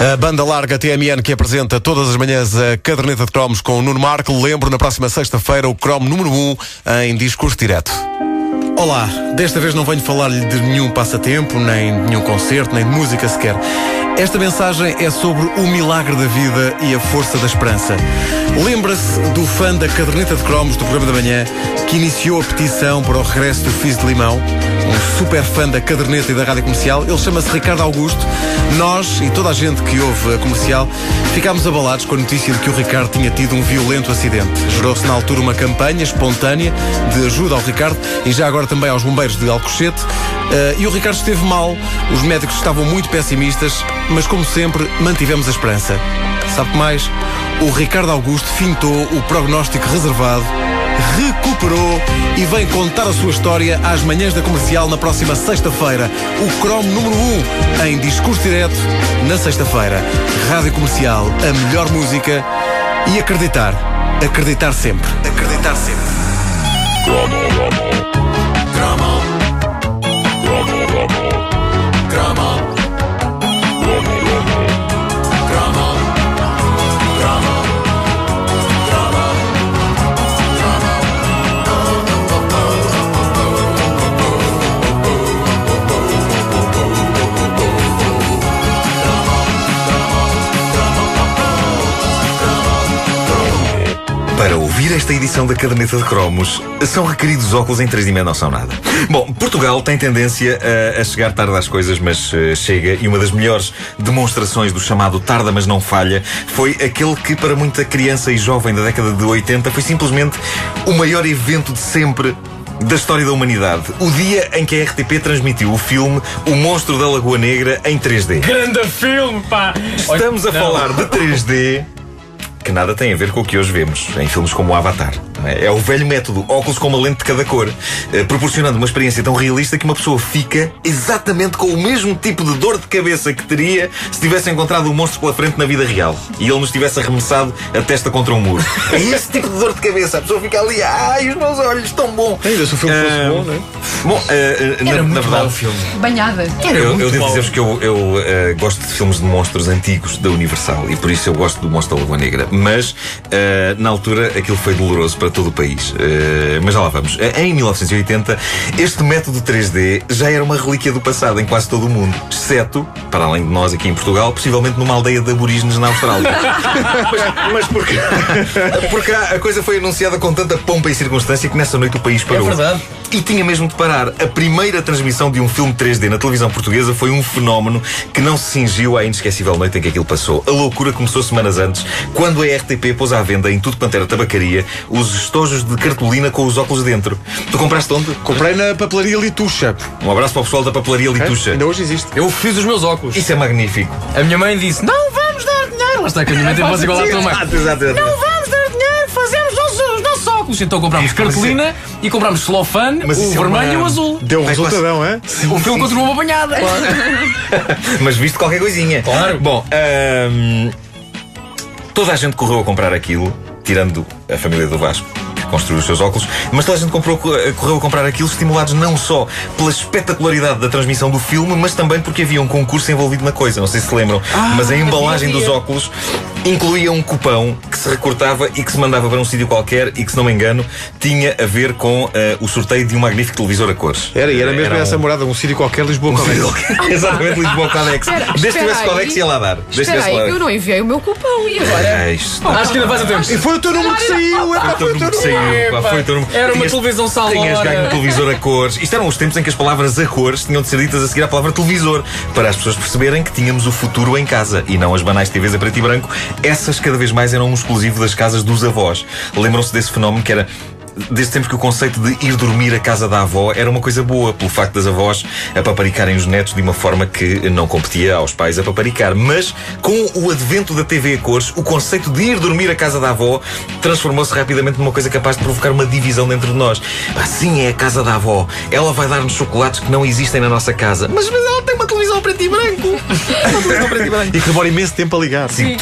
A banda larga TMN que apresenta todas as manhãs a caderneta de cromos com o Nuno Marco. Lembro, na próxima sexta-feira, o cromo número 1 um, em discurso direto. Olá, desta vez não venho falar-lhe de nenhum passatempo, nem de nenhum concerto, nem de música sequer. Esta mensagem é sobre o milagre da vida e a força da esperança. Lembra-se do fã da caderneta de cromos do programa da manhã que iniciou a petição para o regresso do Fiz de Limão? Um super fã da caderneta e da rádio comercial. Ele chama-se Ricardo Augusto. Nós e toda a gente que ouve a comercial ficámos abalados com a notícia de que o Ricardo tinha tido um violento acidente. Gerou-se na altura uma campanha espontânea de ajuda ao Ricardo e já agora também aos bombeiros de Alcochete. Uh, e o Ricardo esteve mal, os médicos estavam muito pessimistas, mas como sempre, mantivemos a esperança. Sabe que mais? O Ricardo Augusto fintou o prognóstico reservado, recuperou e vem contar a sua história às manhãs da comercial na próxima sexta-feira. O Chrome número 1 um, em discurso direto na sexta-feira. Rádio Comercial, a melhor música e acreditar. Acreditar sempre. Acreditar sempre. Para ouvir esta edição da Caderneta de Cromos, são requeridos óculos em 3D não são nada. Bom, Portugal tem tendência a, a chegar tarde às coisas, mas uh, chega, e uma das melhores demonstrações do chamado tarda mas não falha foi aquele que para muita criança e jovem da década de 80 foi simplesmente o maior evento de sempre da história da humanidade. O dia em que a RTP transmitiu o filme O Monstro da Lagoa Negra em 3D. Grande filme, pá! Estamos a não. falar de 3D que nada tem a ver com o que hoje vemos em filmes como o Avatar. É? o velho método, óculos com uma lente de cada cor, eh, proporcionando uma experiência tão realista que uma pessoa fica exatamente com o mesmo tipo de dor de cabeça que teria se tivesse encontrado o um monstro pela frente na vida real e ele nos tivesse arremessado a testa contra um muro. É esse tipo de dor de cabeça. A pessoa fica ali, ai, os meus olhos estão bom. Ainda se o filme fosse bom, não é? Bom, uh, na, na, verdade, filme. Banhada. Era eu, eu devo dizer-vos que eu, eu uh, gosto de filmes de monstros antigos da Universal e por isso eu gosto do Monstro da Lagoa Negra. Mas uh, na altura aquilo foi doloroso para todo o país. Uh, mas já lá vamos. Em 1980, este método 3D já era uma relíquia do passado em quase todo o mundo, exceto, para além de nós aqui em Portugal, possivelmente numa aldeia de aborígenes na Austrália. mas, mas porque, porque a coisa foi anunciada com tanta pompa e circunstância que nessa noite o país parou. É verdade. E tinha mesmo de parar. A primeira transmissão de um filme 3D na televisão portuguesa foi um fenómeno que não se cingiu à inesquecível noite em que aquilo passou. A loucura começou semanas antes, quando a RTP pôs à venda em tudo quanto era tabacaria os estojos de cartolina com os óculos dentro. Tu compraste onde? Comprei na papelaria Litucha. Um abraço para o pessoal da papelaria Litucha. É? Ainda hoje existe. Eu fiz os meus óculos. Isso é magnífico. A minha mãe disse: Não vamos dar dinheiro. Lá está que a minha mãe tem voz igual à tua mãe. Não vamos dar dinheiro, fazemos os nossos óculos. Então comprámos cartolina é... e comprámos celofane, o vermelho é uma... e o azul. Deu um resultadão, é? O filme continuou uma banhada. Claro. Mas viste qualquer coisinha. Claro. Bom, toda a gente correu a comprar aquilo, tirando a família do Vasco construir os seus óculos, mas toda a gente comprou, correu a comprar aquilo estimulados não só pela espetacularidade da transmissão do filme, mas também porque havia um concurso envolvido na coisa. Não sei se se lembram, ah, mas a embalagem dos óculos incluía um cupão que se recortava e que se mandava para um sítio qualquer e que, se não me engano, tinha a ver com uh, o sorteio de um magnífico televisor a cores. Era, e era mesmo era essa um... morada, um sítio qualquer, Lisboa um Codex. Exatamente, Lisboa Codex. Desde que tivesse Codex ia lá dar. Espera aí, eu não enviei o meu cupão e agora? É, isto... Acho que ainda faz a tempo. E foi o teu número que saiu, é pá, foi o teu número era uma televisão salona. Tinhas ganho um televisor a cores. Isto eram os tempos em que as palavras a cores tinham de ser ditas a seguir à palavra televisor, para as pessoas perceberem que tínhamos o futuro em casa e não as banais TVs a preto e branco. Essas cada vez mais eram um exclusivo das casas dos avós. Lembram-se desse fenómeno que era desde sempre que o conceito de ir dormir à casa da avó era uma coisa boa, pelo facto das avós apaparicarem os netos de uma forma que não competia aos pais a paparicar. Mas, com o advento da TV a cores, o conceito de ir dormir à casa da avó transformou-se rapidamente numa coisa capaz de provocar uma divisão dentro de nós. Assim é a casa da avó. Ela vai dar-nos chocolates que não existem na nossa casa. Mas, mas ela tem uma televisão preto e branco. uma televisão preto e branco. E que demora imenso tempo a ligar. Sim.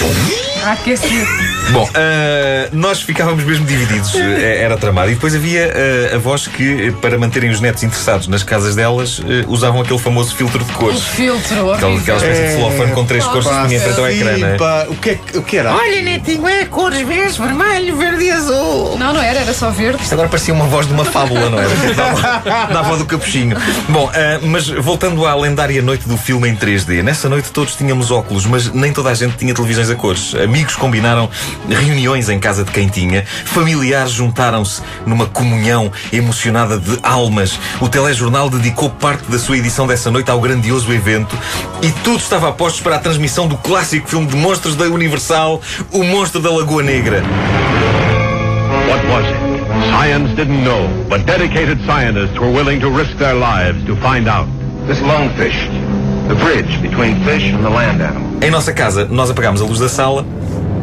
Aquecer. Bom, uh, nós ficávamos mesmo divididos. Era tramado E depois havia uh, avós que, para manterem os netos interessados nas casas delas, uh, usavam aquele famoso filtro de cores. O filtro, Aquela, aquela espécie de celofane com três cores que se punha em frente ao ecrã, não é? Pá, o que, é, que- o que era? Olha, netinho, é cores verdes, vermelho, verde e azul. Não, não era, era só verde. Isto agora parecia uma voz de uma fábula, não era? Da, da avó do capuchinho. Bom, ah, mas voltando à lendária noite do filme em 3D, nessa noite todos tínhamos óculos, mas nem toda a gente tinha televisões a cores. Amigos combinaram reuniões em casa de quem tinha, familiares juntaram-se numa comunhão emocionada de almas. O telejornal dedicou parte da sua edição dessa noite ao grandioso evento e tudo estava a postos para a transmissão do clássico filme de monstros da Universal, O Monstro da Lagoa Negra. What was it? Science didn't know, but dedicated scientists were willing to risk their lives to find out. This lungfish, the bridge between fish and the land animal. Em nossa casa, nós apagámos a luz da sala.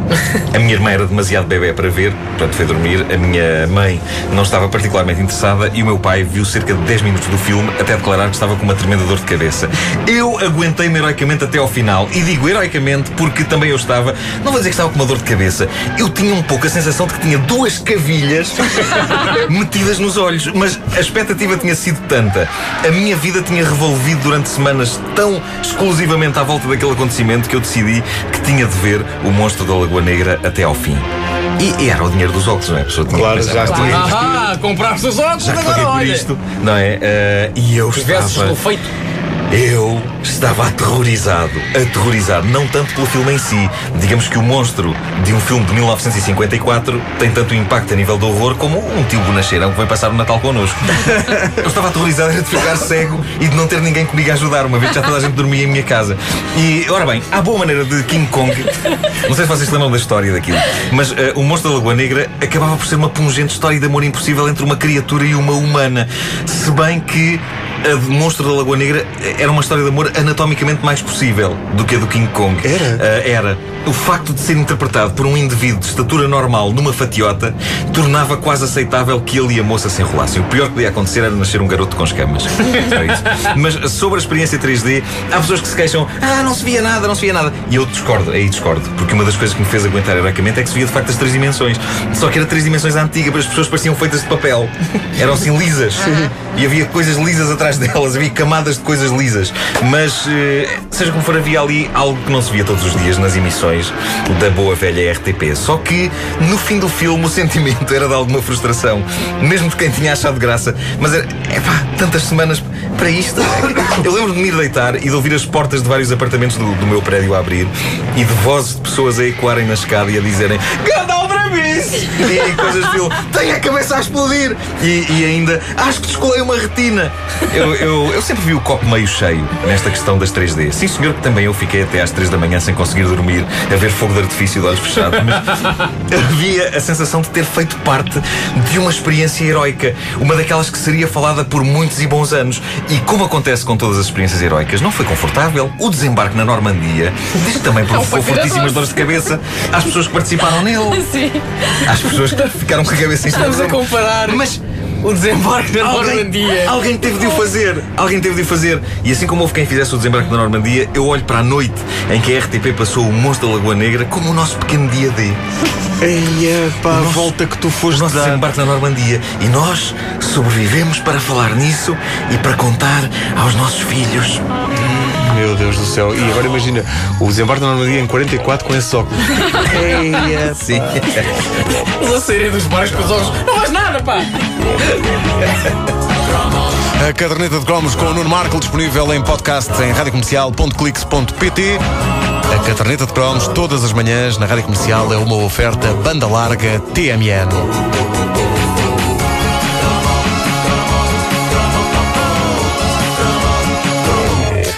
A minha irmã era demasiado bebê para ver, portanto foi dormir. A minha mãe não estava particularmente interessada e o meu pai viu cerca de 10 minutos do filme até declarar que estava com uma tremenda dor de cabeça. Eu aguentei-me heroicamente até ao final e digo heroicamente porque também eu estava, não vou dizer que estava com uma dor de cabeça, eu tinha um pouco a sensação de que tinha duas cavilhas metidas nos olhos, mas a expectativa tinha sido tanta. A minha vida tinha revolvido durante semanas tão exclusivamente à volta daquele acontecimento que eu decidi que tinha de ver o monstro da Lagoa Negra até ao fim. E, e era o dinheiro dos óculos, não é? A pessoa tinha Claro, que já "Ah, tinha- Ah, compraste os óculos, já agora por olha. isto, não é? Eh, e eu Tivesses estava. feito. Eu estava aterrorizado. Aterrorizado. Não tanto pelo filme em si. Digamos que o monstro de um filme de 1954 tem tanto impacto a nível do horror como um tio bonacheirão que vai passar o Natal connosco. Eu estava aterrorizado de ficar cego e de não ter ninguém comigo a ajudar, uma vez que já toda a gente dormia em minha casa. E, ora bem, há boa maneira de King Kong. Não sei se vocês lembram da história daquilo, mas eh, o monstro da Lagoa Negra acabava por ser uma pungente história de amor impossível entre uma criatura e uma humana. Se bem que a de Monstro da Lagoa Negra era uma história de amor anatomicamente mais possível do que a do King Kong. Era? Ah, era. O facto de ser interpretado por um indivíduo de estatura normal numa fatiota tornava quase aceitável que ele e a moça se enrolassem. O pior que podia acontecer era nascer um garoto com escamas. Mas sobre a experiência 3D, há pessoas que se queixam: ah, não se via nada, não se via nada. E eu discordo, aí discordo. Porque uma das coisas que me fez aguentar heroicamente é que se via de facto as três dimensões. Só que era três dimensões à antiga, mas as pessoas pareciam feitas de papel. Eram assim lisas. E havia coisas lisas atrás delas, havia camadas de coisas lisas. Mas, eh, seja como for, havia ali algo que não se via todos os dias nas emissões da boa velha RTP. Só que, no fim do filme, o sentimento era de alguma frustração, mesmo de quem tinha achado graça. Mas era, epá, tantas semanas para isto. Eu lembro de me ir deitar e de ouvir as portas de vários apartamentos do, do meu prédio a abrir e de vozes de pessoas a ecoarem na escada e a dizerem Ganda Aldrabice! E, e coisas do tenho a cabeça a explodir! E, e ainda, acho que descolei uma retina! Eu, eu, eu sempre vi o copo meio cheio nesta questão das 3D. Sim, senhor, que também eu fiquei até às 3 da manhã sem conseguir dormir, a ver fogo de artifício de olhos fechados. Mas havia a sensação de ter feito parte de uma experiência heroica, uma daquelas que seria falada por muitos e bons anos. E como acontece com todas as experiências heroicas, não foi confortável. O desembarque na Normandia diz que também provocou foi fortíssimas dores de cabeça às pessoas que participaram nele, Sim. Às pessoas que ficaram com a cabeça em Estamos a comparar. Mas o desembarque da Alguém, Normandia. alguém teve de o fazer. Alguém teve de o fazer. E assim como houve quem fizesse o desembarque da Normandia, eu olho para a noite em que a RTP passou o Monstro da Lagoa Negra como o nosso pequeno dia D. Eia, pá, a volta que tu O foste nosso dar. desembarque na Normandia. E nós sobrevivemos para falar nisso e para contar aos nossos filhos. Meu Deus do céu. E agora imagina, o desembarque da Normandia em 44 com esse óculos. Eia, Sim. Eles a saírem dos bares com os olhos. Não pá! A caderneta de cromos com o Nuno Marco disponível em podcast em radiocomercial.clix.pt. A caderneta de cromos todas as manhãs na Rádio Comercial é uma oferta banda larga TMN.